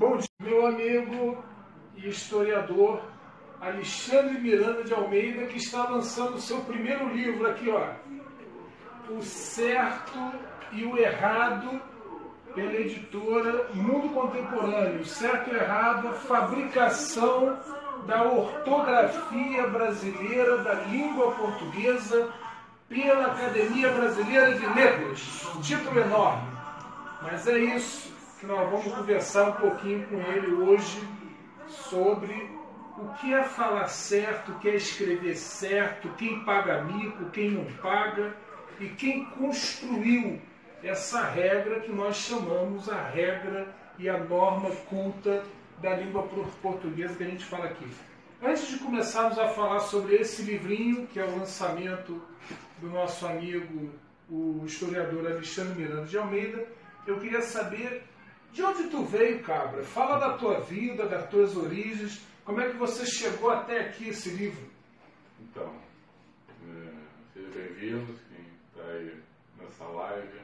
Bom dia, meu amigo e historiador Alexandre Miranda de Almeida, que está lançando o seu primeiro livro aqui, ó. O Certo e o Errado, pela editora Mundo Contemporâneo. Certo e Errado, fabricação da ortografia brasileira da língua portuguesa pela Academia Brasileira de Letras. Título enorme. Mas é isso que nós vamos conversar um pouquinho com ele hoje sobre o que é falar certo, o que é escrever certo, quem paga mico, quem não paga e quem construiu essa regra que nós chamamos a regra e a norma culta da língua portuguesa que a gente fala aqui. Antes de começarmos a falar sobre esse livrinho, que é o lançamento do nosso amigo, o historiador Alexandre Miranda de Almeida, eu queria saber de onde tu veio, cabra? Fala da tua vida, das tuas origens, como é que você chegou até aqui, esse livro? Então, é, sejam bem-vindos, quem está aí nessa live.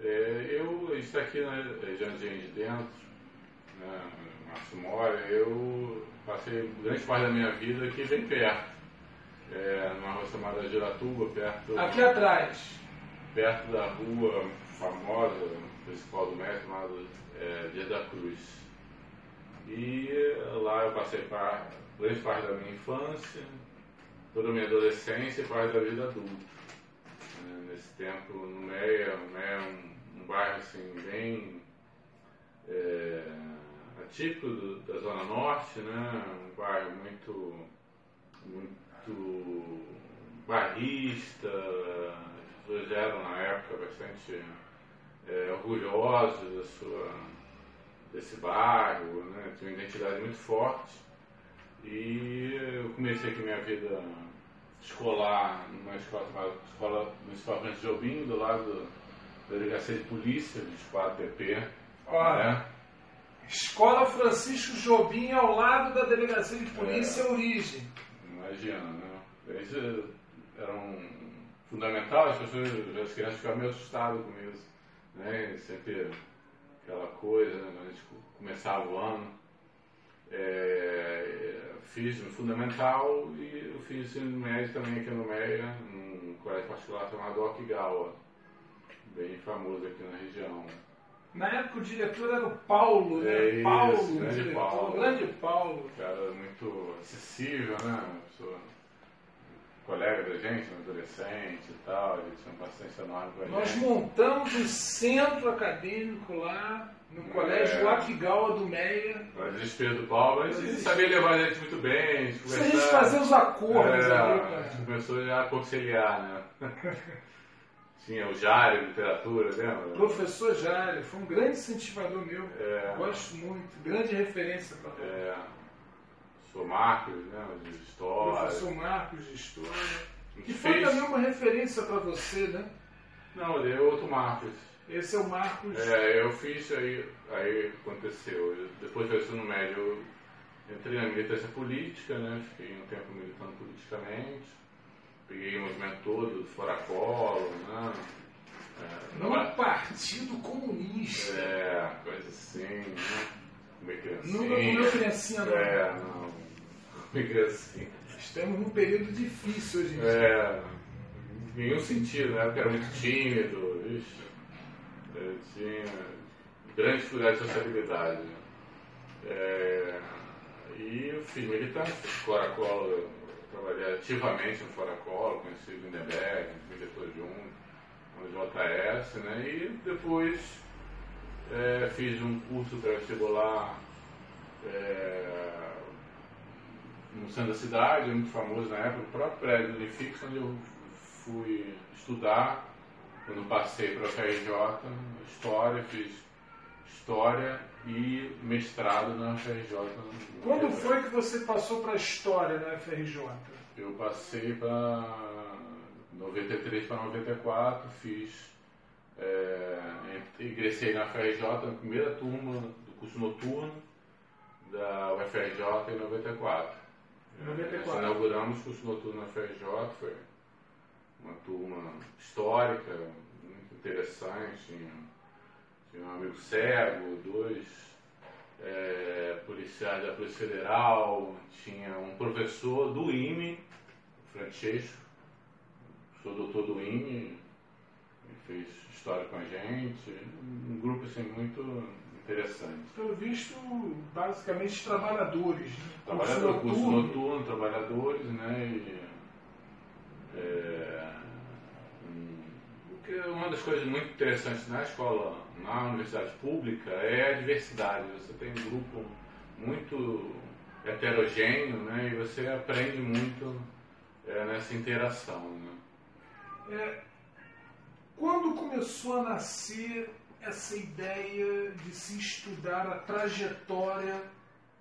É, eu estou aqui na região de Dentro, né, Márcio Mora, eu passei grande parte da minha vida aqui bem perto, é, numa rua chamada Giratuba, perto... Aqui atrás? Perto da rua famosa, principal do mestre, chamada é, Dia da Cruz. E lá eu passei para grande parte da minha infância, toda a minha adolescência e parte da vida adulta. É, nesse tempo no Meia, o Meia é um, um bairro assim, bem é, atípico do, da Zona Norte, né? um bairro muito, muito barrista, as pessoas eram na época bastante é, orgulhosos da sua, desse bairro, né? tinha uma identidade muito forte. E eu comecei aqui minha vida escolar numa escola chamada Escola Municipal Francisco Jobim, do lado da Delegacia de Polícia, do Esquadro PP. Olha, né? Escola Francisco Jobim ao lado da Delegacia de Polícia é, Origem. Imagina, né? Eles eram fundamental, as pessoas, as crianças ficavam meio assustadas com isso né? Sempre aquela coisa, né? a gente começava o ano. É, fiz no fundamental e eu fiz ensino médio também aqui no Meia, num colégio particular chamado Okigawa, bem famoso aqui na região. Na época o diretor era o Paulo, né? É isso, Paulo, grande diretor, Paulo. grande Paulo. Cara muito acessível, né? Uma pessoa colega da gente, um adolescente e tal, ele tinha uma paciência enorme com a Nós gente. montamos o centro acadêmico lá no colégio É. Akigawa do Meia. O desespero do Paulo, a gente sabia levar a gente muito bem, a gente Se a gente fazer os acordos É, ali, a gente começou já a conciliar, né? Tinha o Jário, literatura, lembra? Professor Jário, foi um grande incentivador meu. É. Gosto muito, grande referência para. É, sou Marcos, né? De história. Professor Marcos de História. Que foi fez- também uma referência para você, né? Não, ele é outro Marcos. Esse é o Marcos. É, eu fiz, aí, aí aconteceu. Eu- depois do ensino médio, eu entrei na militância política, né? Fiquei um tempo militando politicamente. Peguei o movimento todo do Fora Colo, né? É, No tava- Partido Comunista. É, coisa assim, né? Comer criancinha. Nunca comeu criancinha, não. É, não. Criancinha. Estamos num período difícil hoje em dia. É, em nenhum sentido, né? Porque era muito tímido, ixi. Eu tinha grande dificuldade de sociabilidade. É, e eu fiz militância, Fora Colo, eu trabalhei ativamente no Fora Colo, conheci o Lindenberg, fui diretor junto, no JS, né? E depois é, fiz um curso pré-vestibular é, no centro da cidade, muito famoso na época, o próprio prédio do Unifix, onde eu fui estudar, quando passei para a FRJ, História, fiz História e mestrado na FRJ. Quando foi que você passou para a História na FRJ? Eu passei para 93 para 94, fiz. É, ingressei na FRJ na primeira turma do curso noturno da UFRJ em 94. Em 94. Nós inauguramos curso noturno na FRJ, foi uma turma histórica, muito interessante. Tinha, tinha um amigo cego, dois é, policiais da Polícia Federal, tinha um professor do IME, Francesco, sou doutor do IME, fez história com a gente, um grupo assim, muito interessante. Pelo visto, basicamente trabalhadores. Né? Trabalhador, curso noturno, noturno trabalhadores, né? E, é, uma das coisas muito interessantes na escola, na universidade pública, é a diversidade. Você tem um grupo muito heterogêneo, né? E você aprende muito é, nessa interação, né? É, quando começou a nascer essa ideia de se estudar a trajetória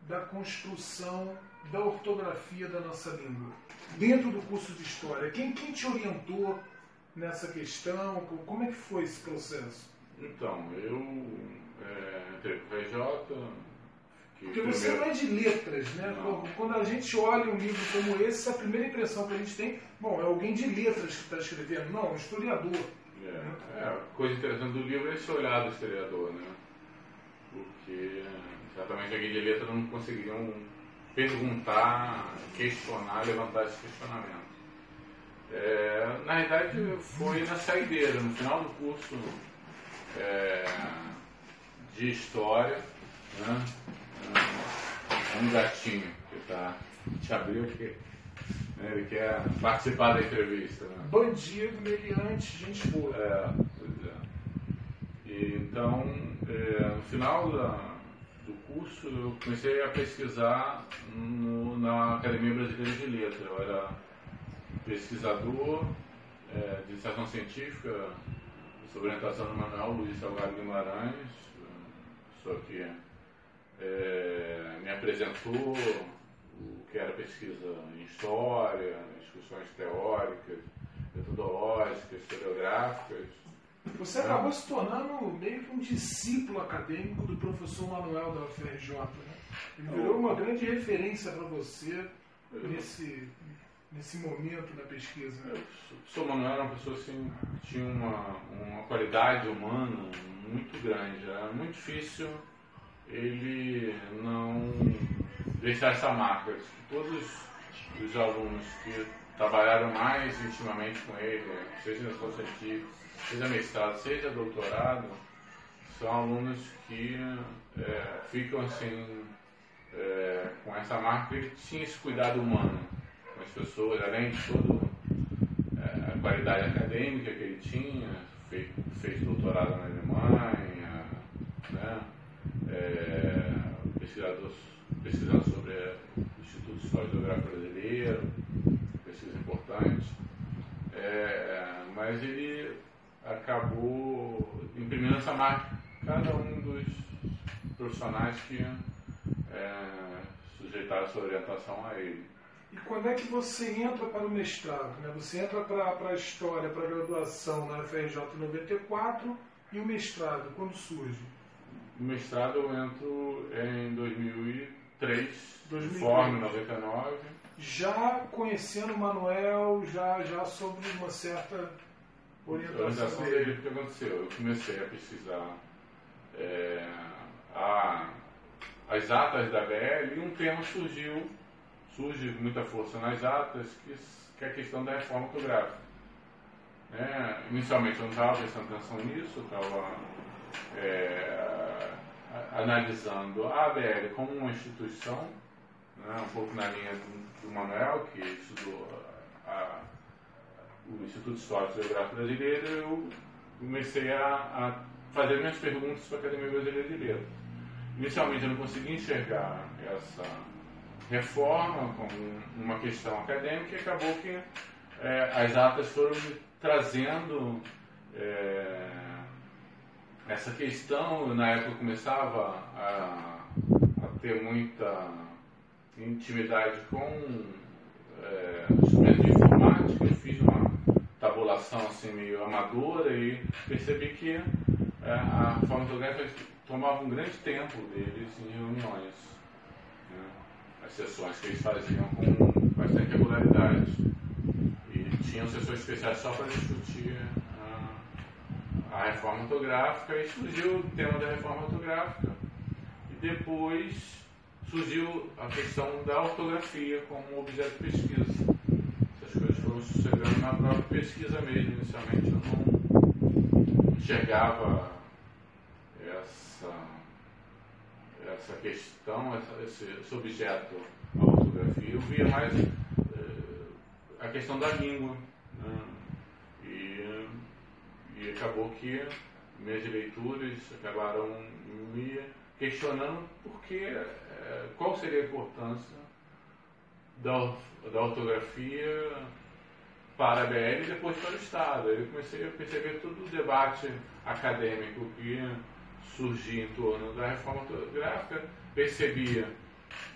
da construção da ortografia da nossa língua, dentro do curso de História? Quem, quem te orientou nessa questão? Como é que foi esse processo? Então, eu é, entrei para o VJ. Porque você primeiro... não é de letras, né? Não. Quando a gente olha um livro como esse, a primeira impressão que a gente tem, bom, é alguém de letras que está escrevendo. Não, é um historiador. É, é, a coisa interessante do livro é esse olhar do historiador, né? Porque certamente alguém de letra não conseguiriam perguntar, questionar, levantar esse questionamento. É, na verdade, foi na saideira, no final do curso é, de História, né? um gatinho que está te abriu aqui. Né? Ele quer participar da entrevista. Né? Bandido, meliante, gente boa. É, pois é. E, então, é, no final da, do curso, eu comecei a pesquisar no, na Academia Brasileira de Letras. Eu era pesquisador é, de iniciação científica sobre orientação do Manuel Luiz Salgado Guimarães, só que é, me apresentou que era pesquisa em história, discussões teóricas, metodológicas, historiográficas. Você acabou se tornando meio que um discípulo acadêmico do professor Manuel da UFRJ, né? Ele virou uma grande referência para você nesse, nesse momento da pesquisa. Né? O professor Manuel era uma pessoa assim, que tinha uma, uma qualidade humana muito grande. Era muito difícil ele não deixar essa marca. Todos os alunos que trabalharam mais intimamente com ele, seja na escola científica, seja mestrado, seja doutorado, são alunos que é, ficam assim é, com essa marca. Ele tinha esse cuidado humano com as pessoas, além de toda é, a qualidade acadêmica que ele tinha, fez, fez doutorado na Alemanha, né? É, pesquisador pesquisando sobre o Instituto Histórico Geográfico Brasileiro, pesquisa importante, é, mas ele acabou imprimindo essa marca cada um dos profissionais que é, sujeitaram sua orientação a ele. E quando é que você entra para o mestrado? Né? Você entra para, para a história, para a graduação na FRJ em 94 e o mestrado, quando surge? O mestrado eu entro em 2003, 2003. forma em 99. Já conhecendo o Manuel, já, já sobre uma certa orientação, orientação dele. O que aconteceu? Eu comecei a pesquisar é, a, as atas da BL e um tema surgiu, surge com muita força nas atas, que, que é a questão da reforma ortográfica. É, inicialmente eu não estava prestando atenção nisso, estava é, analisando a ABL como uma instituição, né, um pouco na linha do, do Manuel, que estudou a, o Instituto Histórico e Geográfico Brasileiro, eu comecei a, a fazer minhas perguntas para a Academia Brasileira de Letras. Inicialmente eu não conseguia enxergar essa reforma como uma questão acadêmica e acabou que é, as atas foram trazendo é, essa questão, na época eu começava a, a ter muita intimidade com é, instrumentos de informática, eu fiz uma tabulação assim meio amadora e percebi que é, a forma fotográfica tomava um grande tempo deles em reuniões. Né? As sessões que eles faziam com bastante regularidade. E tinham sessões especiais só para discutir a reforma ortográfica e surgiu o tema da reforma ortográfica. E depois surgiu a questão da ortografia como objeto de pesquisa. Essas coisas foram sucedendo na própria pesquisa mesmo. Inicialmente eu não enxergava essa, essa questão, esse, objeto, a ortografia. Eu via mais eh, a questão da língua. Né? E, acabou que minhas leituras acabaram me questionando porque, é, qual seria a importância da, da ortografia para a BL e depois para o Estado. Eu comecei a perceber todo o debate acadêmico que surgia em torno da reforma ortográfica, percebia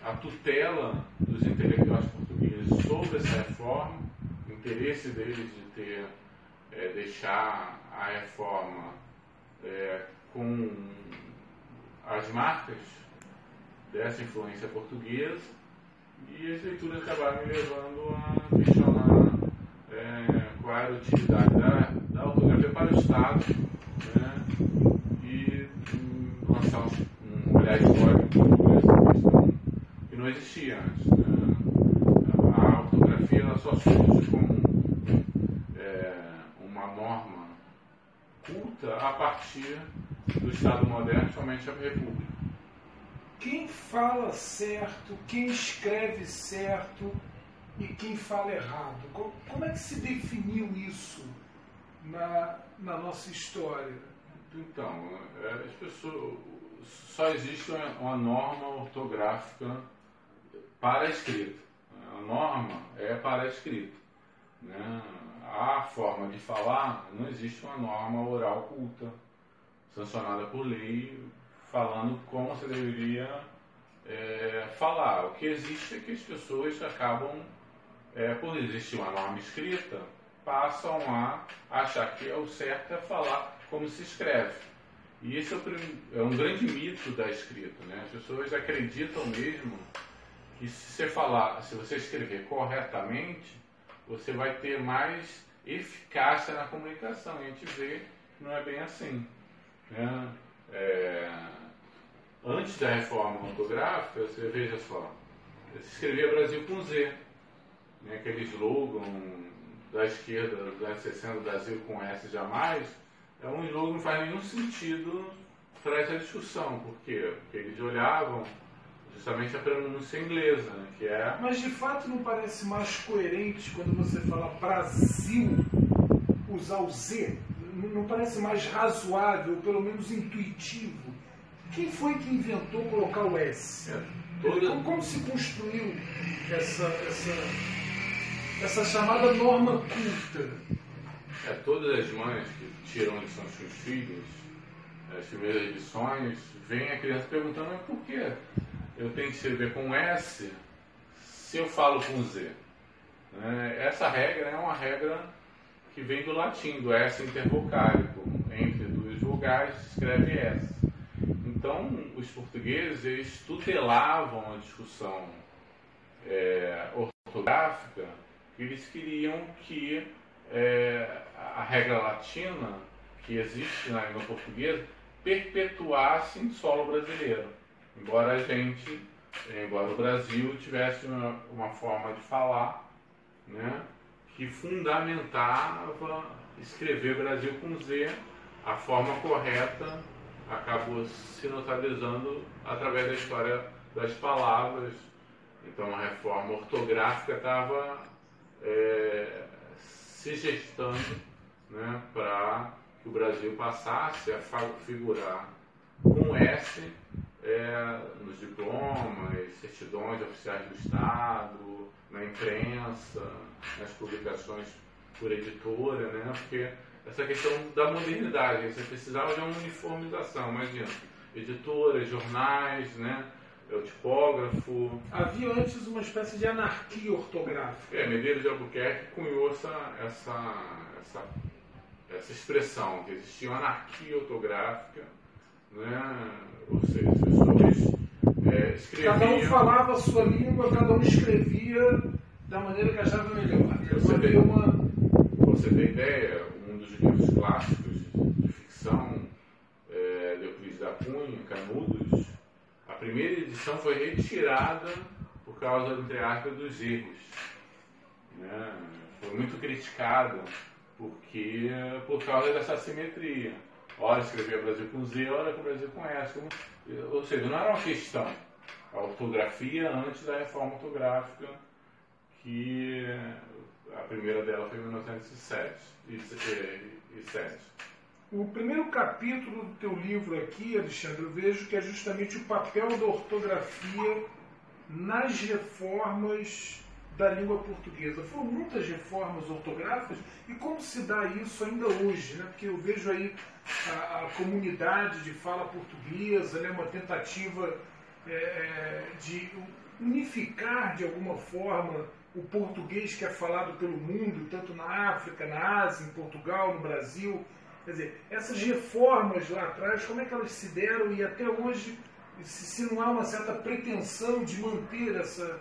a tutela dos intelectuais portugueses sobre essa reforma, o interesse deles de ter, é, deixar a reforma é, com as marcas dessa influência portuguesa e as leituras acabaram me levando a questionar é, qual era a utilidade da, da ortografia para o Estado né, e um, lançar um, olhar histórico sobre essa questão que não existia antes. Né. A, ortografia ela só surge como uma norma culta a partir do Estado moderno, somente a República. Quem fala certo, quem escreve certo e quem fala errado? Como é que se definiu isso na, na nossa história? Então, é, as pessoas, só existe uma norma ortográfica para a escrita. A norma é para a escrita. Né? A forma de falar, não existe uma norma oral culta sancionada por lei, falando como você deveria é, falar. O que existe é que as pessoas acabam, é, por existir uma norma escrita, passam a achar que é o certo é falar como se escreve. E esse é, o, é um grande mito da escrita. Né? As pessoas acreditam mesmo que se você falar, se você escrever corretamente, você vai ter mais eficácia na comunicação. E a gente vê que não é bem assim. Né? É, antes da reforma ortográfica, você veja só, se escrevia Brasil com Z, né? aquele slogan da esquerda dos anos 60, Brasil com S jamais, é um slogan que não faz nenhum sentido para essa discussão. Por quê? Porque eles olhavam justamente a pronúncia inglesa, né? que é... Mas de fato não parece mais coerente quando você fala Brasil usar o Z? não parece mais razoável, pelo menos intuitivo. Quem foi que inventou colocar o S? É, toda... como, como, se construiu essa, essa, essa chamada norma culta? É, todas as mães que tiram lição dos seus filhos, as primeiras lições, vem a criança perguntando mas por que eu tenho que escrever com S se eu falo com Z? É, essa regra é uma regra que vem do latim, do S intervocálico. Entre duas vogais escreve S. Então, os portugueses eles tutelavam a discussão é, ortográfica, eles queriam que é, a regra latina que existe na língua portuguesa perpetuasse em solo brasileiro. Embora a gente, embora o Brasil tivesse uma, uma forma de falar, né, que fundamentava escrever Brasil com Z, a forma correta acabou se notabilizando através da história das palavras. Então a reforma ortográfica estava é, se gestando né, para que o Brasil passasse a figurar com S é, nos diplomas, certidões oficiais do Estado, na imprensa, nas publicações por editora, né? Porque essa questão da modernidade, você precisava de uma uniformização, imagina, editoras, jornais, né? É o tipógrafo. Havia antes uma espécie de anarquia ortográfica. É, Medeiros de Albuquerque cunhou essa, essa, essa, essa expressão, que existia uma anarquia ortográfica, né? ou seja, as pessoas é, escreviam... Cada um falava a sua língua, cada um escrevia da maneira que achava melhor. Você tem, uma... você tem ideia, um dos livros clássicos de ficção, é, de Euclides da Cunha, Canudos, a primeira edição foi retirada por causa, entre aspas, dos erros. Né? Foi muito criticada porque, por causa dessa simetria. Ora escrevia Brasil com Z, ora com Brasil com S. Ou seja, não era uma questão. A ortografia antes da reforma ortográfica, que a primeira dela foi em 1907. O primeiro capítulo do teu livro aqui, Alexandre, eu vejo que é justamente o papel da ortografia nas reformas da língua portuguesa. Foram muitas reformas ortográficas e como se dá isso ainda hoje, né? Porque eu vejo aí a, a comunidade de fala portuguesa, né? uma tentativa é, é de unificar de alguma forma o português que é falado pelo mundo, tanto na África, na Ásia, em Portugal, no Brasil. Quer dizer, essas reformas lá atrás, como é que elas se deram e até hoje, se, se não há uma certa pretensão de manter essa,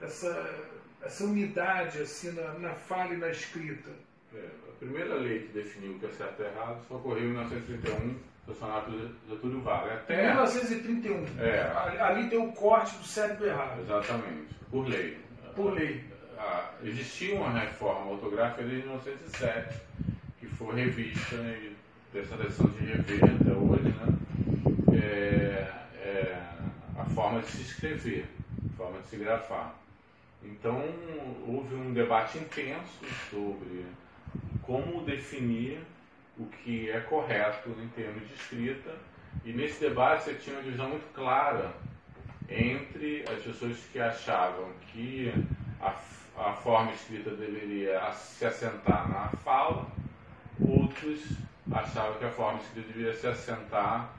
essa, essa unidade assim na, na fala e na escrita? É, a primeira lei que definiu o que é certo e errado só ocorreu em 1931, sancionado Getúlio Vargas. Até 1931. É, ali tem o corte do certo e errado. Exatamente, por lei. Por lei. Ah, existia uma reforma ortográfica desde 1907 que foi revista e dessa decisão de rever até hoje, né? É, é, a forma de se escrever, a forma de se grafar. Então houve um debate intenso sobre como definir o que é correto em termos de escrita e nesse debate você tinha uma divisão muito clara entre as pessoas que achavam que a, a forma escrita deveria se assentar na fala Outros achavam que a forma escrita devia se assentar,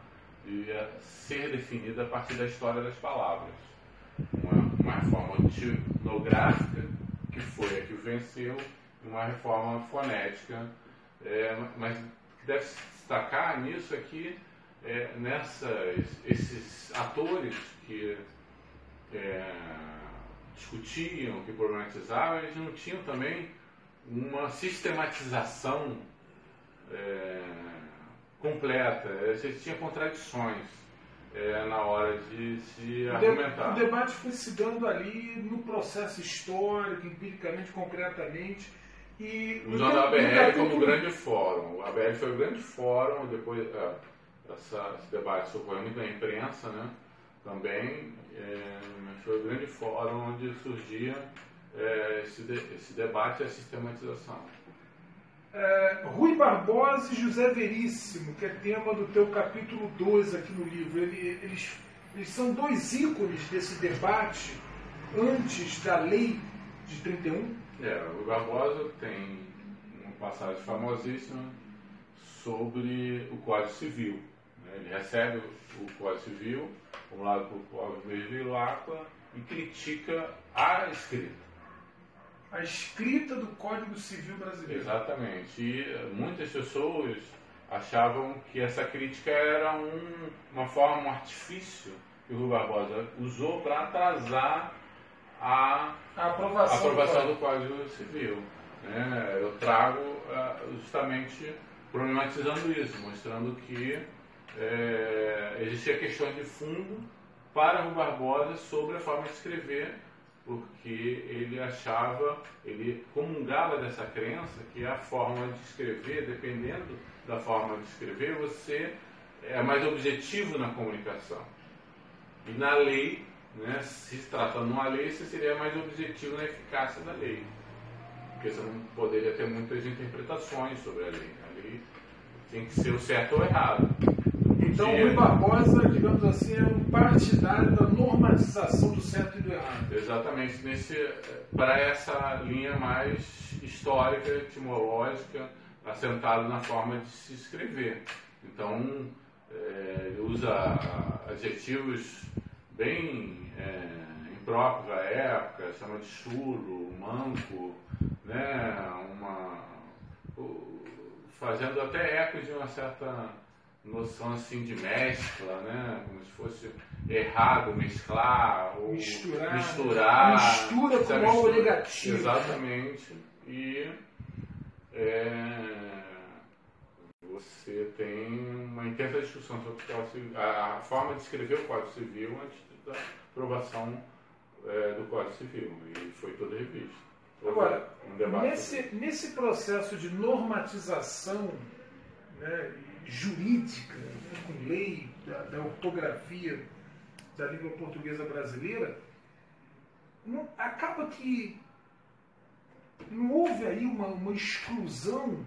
devia ser definida a partir da história das palavras. Uma, uma reforma tipográfica, que foi a que venceu, e uma reforma fonética, é, mas que deve se destacar nisso é que é, nessas, esses atores que é, discutiam, que problematizavam, eles não tinham também uma sistematização é, completa. Você tinha contradições é, na hora de se argumentar. O debate foi se dando ali no processo histórico, empiricamente, concretamente. E Usando a ABL como grande fórum. A ABL foi o grande fórum, depois é, essa, esse debate ocorreu muito na imprensa, né? também, é, foi o grande fórum onde surgia é, esse, de, esse debate e a sistematização é, Rui Barbosa e José Veríssimo, que é tema do teu capítulo 2 aqui no livro. Ele, eles, eles são dois ícones desse debate antes da lei de 31. É, o Barbosa tem uma passagem famosíssima sobre o Código Civil. Né? Ele recebe o Código Civil, formulado por Cláudio Meio e critica a escrita a escrita do Código Civil brasileiro. Exatamente. E muitas pessoas achavam que essa crítica era um, uma forma, um artifício que o Rui Barbosa usou para atrasar a, a aprovação, aprovação, do, Código. do Código Civil. Né? Eu trago uh, justamente problematizando isso, mostrando que é, existia questões de fundo para o Barbosa sobre a forma de escrever porque ele achava, ele comungava dessa crença que a forma de escrever, dependendo da forma de escrever, você é mais objetivo na comunicação. E na lei, né, se tratando de uma lei, você seria mais objetivo na eficácia da lei. Porque você não poderia ter muitas interpretações sobre a lei. A lei tem que ser o certo ou errado. Então, o Rui Barbosa, digamos assim, é um partidário da normatização do certo e do errado. Exatamente, para essa linha mais histórica, etimológica, assentado na forma de se escrever. Então, é, ele usa adjetivos bem é, impróprios à época, chama de chulo, manco, né, uma, fazendo até ecos de uma certa noção assim de mescla, né? Como se fosse errado mesclar ou misturar, misturar mistura com algo negativo. Exatamente. E é, você tem uma intensa discussão sobre o Código Civil, a, a forma de escrever o Código Civil antes da aprovação é, do Código Civil. E foi toda revista. Agora, um nesse, nesse processo de normatização né, jurídica, né, com lei da, da, ortografia da língua portuguesa brasileira, não, acaba que não houve aí uma, uma exclusão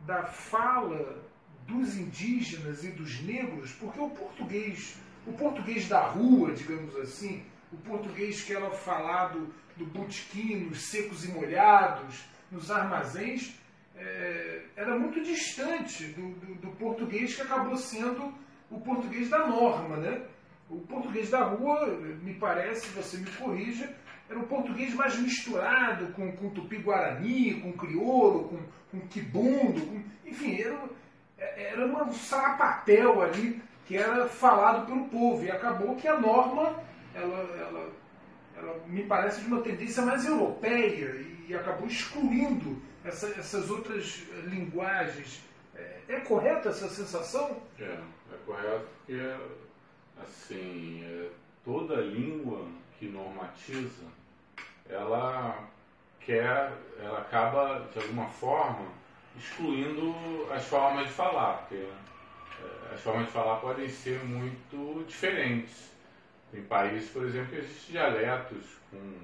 da fala dos indígenas e dos negros, porque o português, o português da rua, digamos assim, o português que era falado do botequim, nos secos e molhados, nos armazéns, é, era muito distante do, do, do, português que acabou sendo o português da norma. Né? O português da rua, me parece, você me corrija, era um português mais misturado com, com tupi-guarani, com crioulo, com, com quibundo, com, enfim, era, era um sarapatel ali que era falado pelo povo. E acabou que a norma ela, ela, ela me parece de uma tendência mais europeia e acabou excluindo essa, essas outras linguagens. É, é correta essa sensação? É, é correto porque assim, é, toda língua que normatiza, ela quer, ela acaba de alguma forma excluindo as formas de falar, porque é, as formas de falar podem ser muito diferentes. Tem países, por exemplo, que existem dialetos com,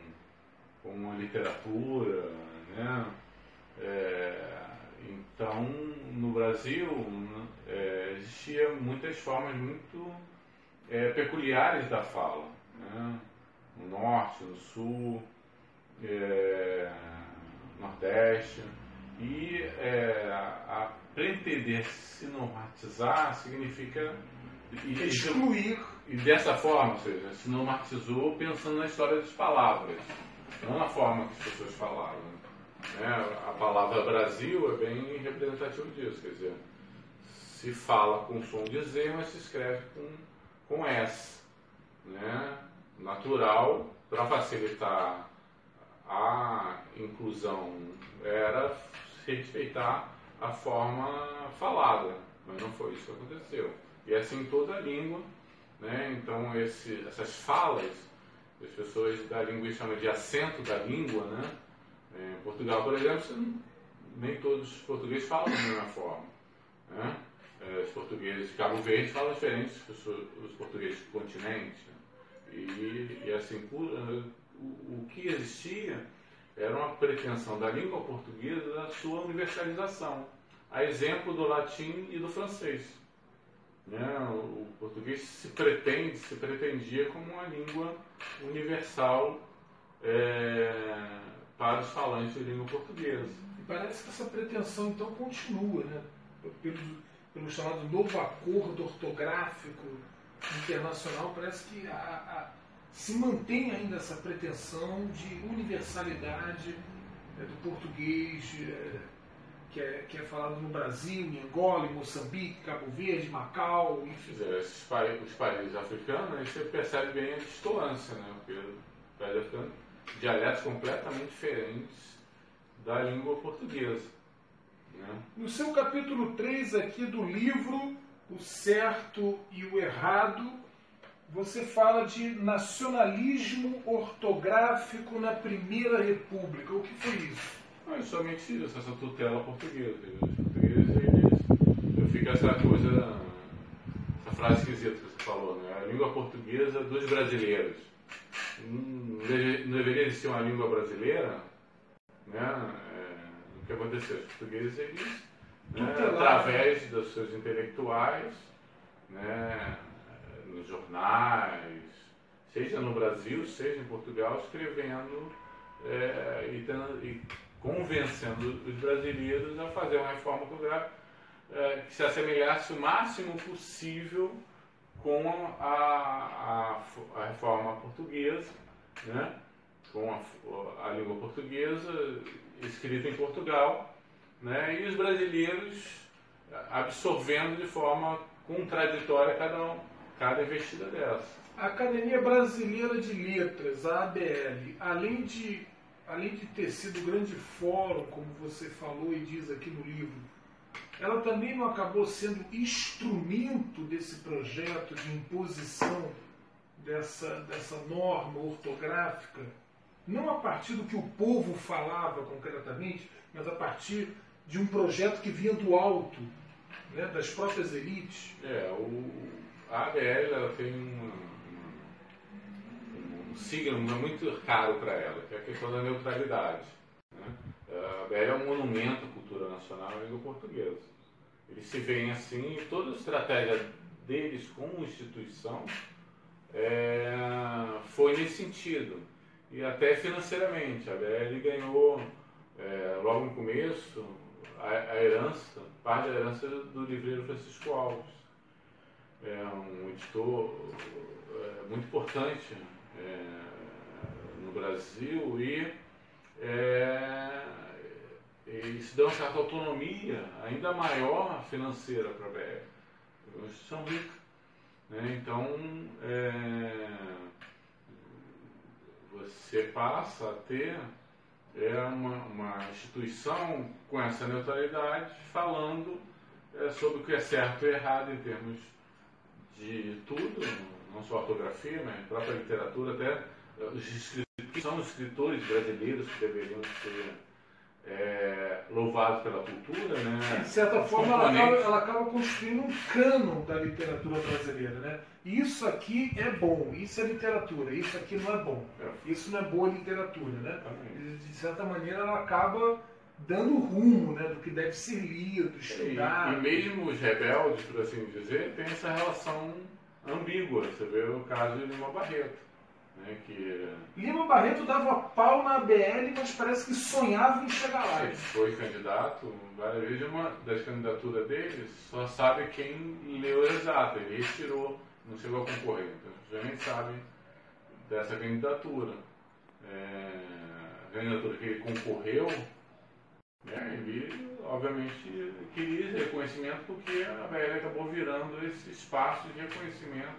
com uma literatura, né? É, então, no Brasil, é, existia muitas formas muito é, peculiares da fala. Né? No norte, no sul, é, nordeste. E é, a, a pretender se normatizar significa e, excluir. E, dessa forma, ou seja, se normatizou pensando na história das palavras, não na forma que as pessoas falavam. Né? A palavra Brasil é bem representativo disso, quer dizer, se fala com som de Z, mas se escreve com, com S. Né? Natural, para facilitar a inclusão, era respeitar a forma falada, mas não foi isso que aconteceu. E assim toda a língua, né? então esse, essas falas, as pessoas da língua chamam de acento da língua, né? É, em Portugal, por exemplo, nem todos os portugueses falam da mesma forma. Né? É, os portugueses de Cabo Verde falam diferente dos os portugueses do continente. Né? E, e, assim, o, o que existia era uma pretensão da língua portuguesa da sua universalização, a exemplo do latim e do francês. Né? O português se pretende, se pretendia como uma língua universal é, para os falantes de língua portuguesa. E parece que essa pretensão então continua, né? pelo, pelo chamado novo acordo ortográfico internacional, parece que a, a, se mantém ainda essa pretensão de universalidade é, do português. É, que é, que é falado no Brasil, em Angola, em Moçambique, Cabo Verde, Macau, enfim. É, esses países, os países africanos, aí você percebe bem a distância, né? Porque o país africano, dialetos completamente diferentes da língua portuguesa. Né? No seu capítulo 3 aqui do livro O Certo e o Errado, você fala de nacionalismo ortográfico na Primeira República. O que foi isso? É somente isso, essa tutela portuguesa. Os portugueses, eles, fica essa coisa, essa frase esquisita que você falou, né? A língua portuguesa dos brasileiros. Não, deveria existir uma língua brasileira, né? É, o que aconteceu? Os portugueses, eles, né, através dos seus intelectuais, né, nos jornais, seja no Brasil, seja em Portugal, escrevendo é, e, tendo, e convencendo os brasileiros a fazer uma reforma ortográfica é, que se assemelhasse o máximo possível com a, a, a reforma portuguesa, né? com a, a, língua portuguesa escrita em Portugal, né? e os brasileiros absorvendo de forma contraditória cada, um, cada investida dessa. A Academia Brasileira de Letras, a ABL, além de além de ter sido grande fórum, como você falou e diz aqui no livro, ela também não acabou sendo instrumento desse projeto de imposição dessa, dessa norma ortográfica, não a partir do que o povo falava concretamente, mas a partir de um projeto que vinha do alto, né, das próprias elites. É, o, a ABL ela tem uma, signo muito caro para ela, que é a questão da neutralidade. Né? A ABL é um monumento à cultura nacional e língua portuguesa. Eles se veem assim e toda a estratégia deles como instituição é, foi nesse sentido. E até financeiramente. A BL ganhou, é, logo no começo, a, a, herança, parte da herança do livreiro Francisco Alves. É um editor é, muito importante é, no Brasil e é, dá uma certa autonomia ainda maior financeira para a BR. É uma instituição rica. Né? Então, é, você passa a ter é, uma, uma, instituição com essa neutralidade falando é, sobre o que é certo e errado em termos de tudo, não só ortografia, mas própria literatura, até os escritores, são os escritores brasileiros que deveriam ser é, louvados pela cultura, né? De certa forma, ela acaba, ela acaba, construindo um cânon da literatura brasileira, né? Isso aqui é bom, isso é literatura, isso aqui não é bom, é. isso não é boa literatura, né? De certa maneira, ela acaba dando rumo, né, do que deve ser lido, estudado. E, e mesmo os rebeldes, por assim dizer, tem essa relação ambígua. Você vê o caso de Lima Barreto né, que... Lima Barreto dava pau na ABL, mas parece que sonhava em chegar lá. Ele foi candidato várias vezes, uma das candidaturas dele só sabe quem leu exato, ele retirou, não chegou a concorrer. Então, a gente sabe dessa candidatura. É, a candidatura que ele concorreu, né, ele obviamente queria reconhecimento porque a ABL acabou virando esse espaço de reconhecimento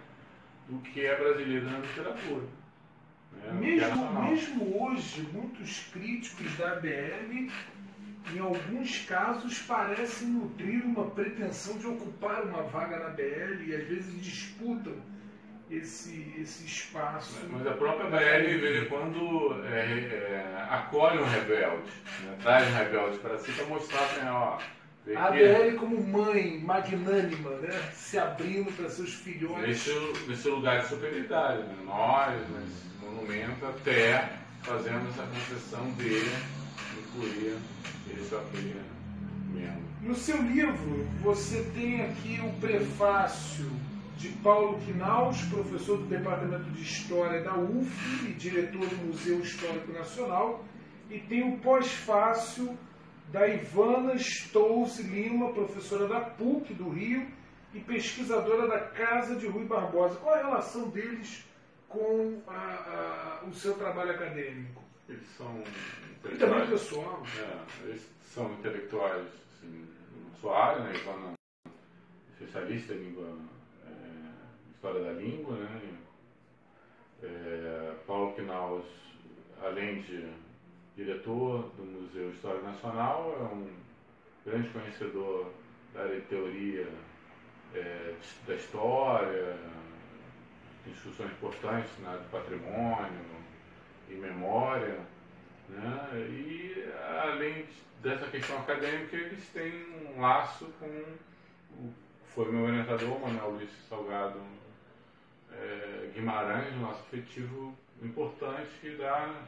do que é brasileiro na literatura. É, mesmo, mesmo hoje, muitos críticos da ABL, em alguns casos, parecem nutrir uma pretensão de ocupar uma vaga na BL e às vezes disputam esse, esse espaço. Mas a própria BL, quando, é, é, acolhe um rebelde, né? traz um rebelde para si para mostrar assim, ó. A ABL como mãe magnânima, né? se abrindo para seus filhões. Nesse, nesse lugar de superioridade, né? nós, mas monumento até fazendo essa concessão de incluir esse aquele membro. No seu livro, você tem aqui o prefácio de Paulo Quinaus, professor do Departamento de História da UF e diretor do Museu Histórico Nacional, e tem o pós-fácio da Ivana Stolze Lima, professora da PUC do Rio e pesquisadora da Casa de Rui Barbosa. Qual a relação deles com a, a, o seu trabalho acadêmico? Eles são e também pessoal. É, eles são intelectuais assim, na sua área, né? Ivana especialista em língua, é, história da língua, né? É, Paulo Quinaus, além de diretor do Museu História Nacional, é um grande conhecedor da área de teoria é, da história, discussões importantes na área do patrimônio e memória. Né? E, além dessa questão acadêmica, eles têm um laço com o foi meu orientador, Manuel Luiz Salgado é, Guimarães, laço afetivo importante que dá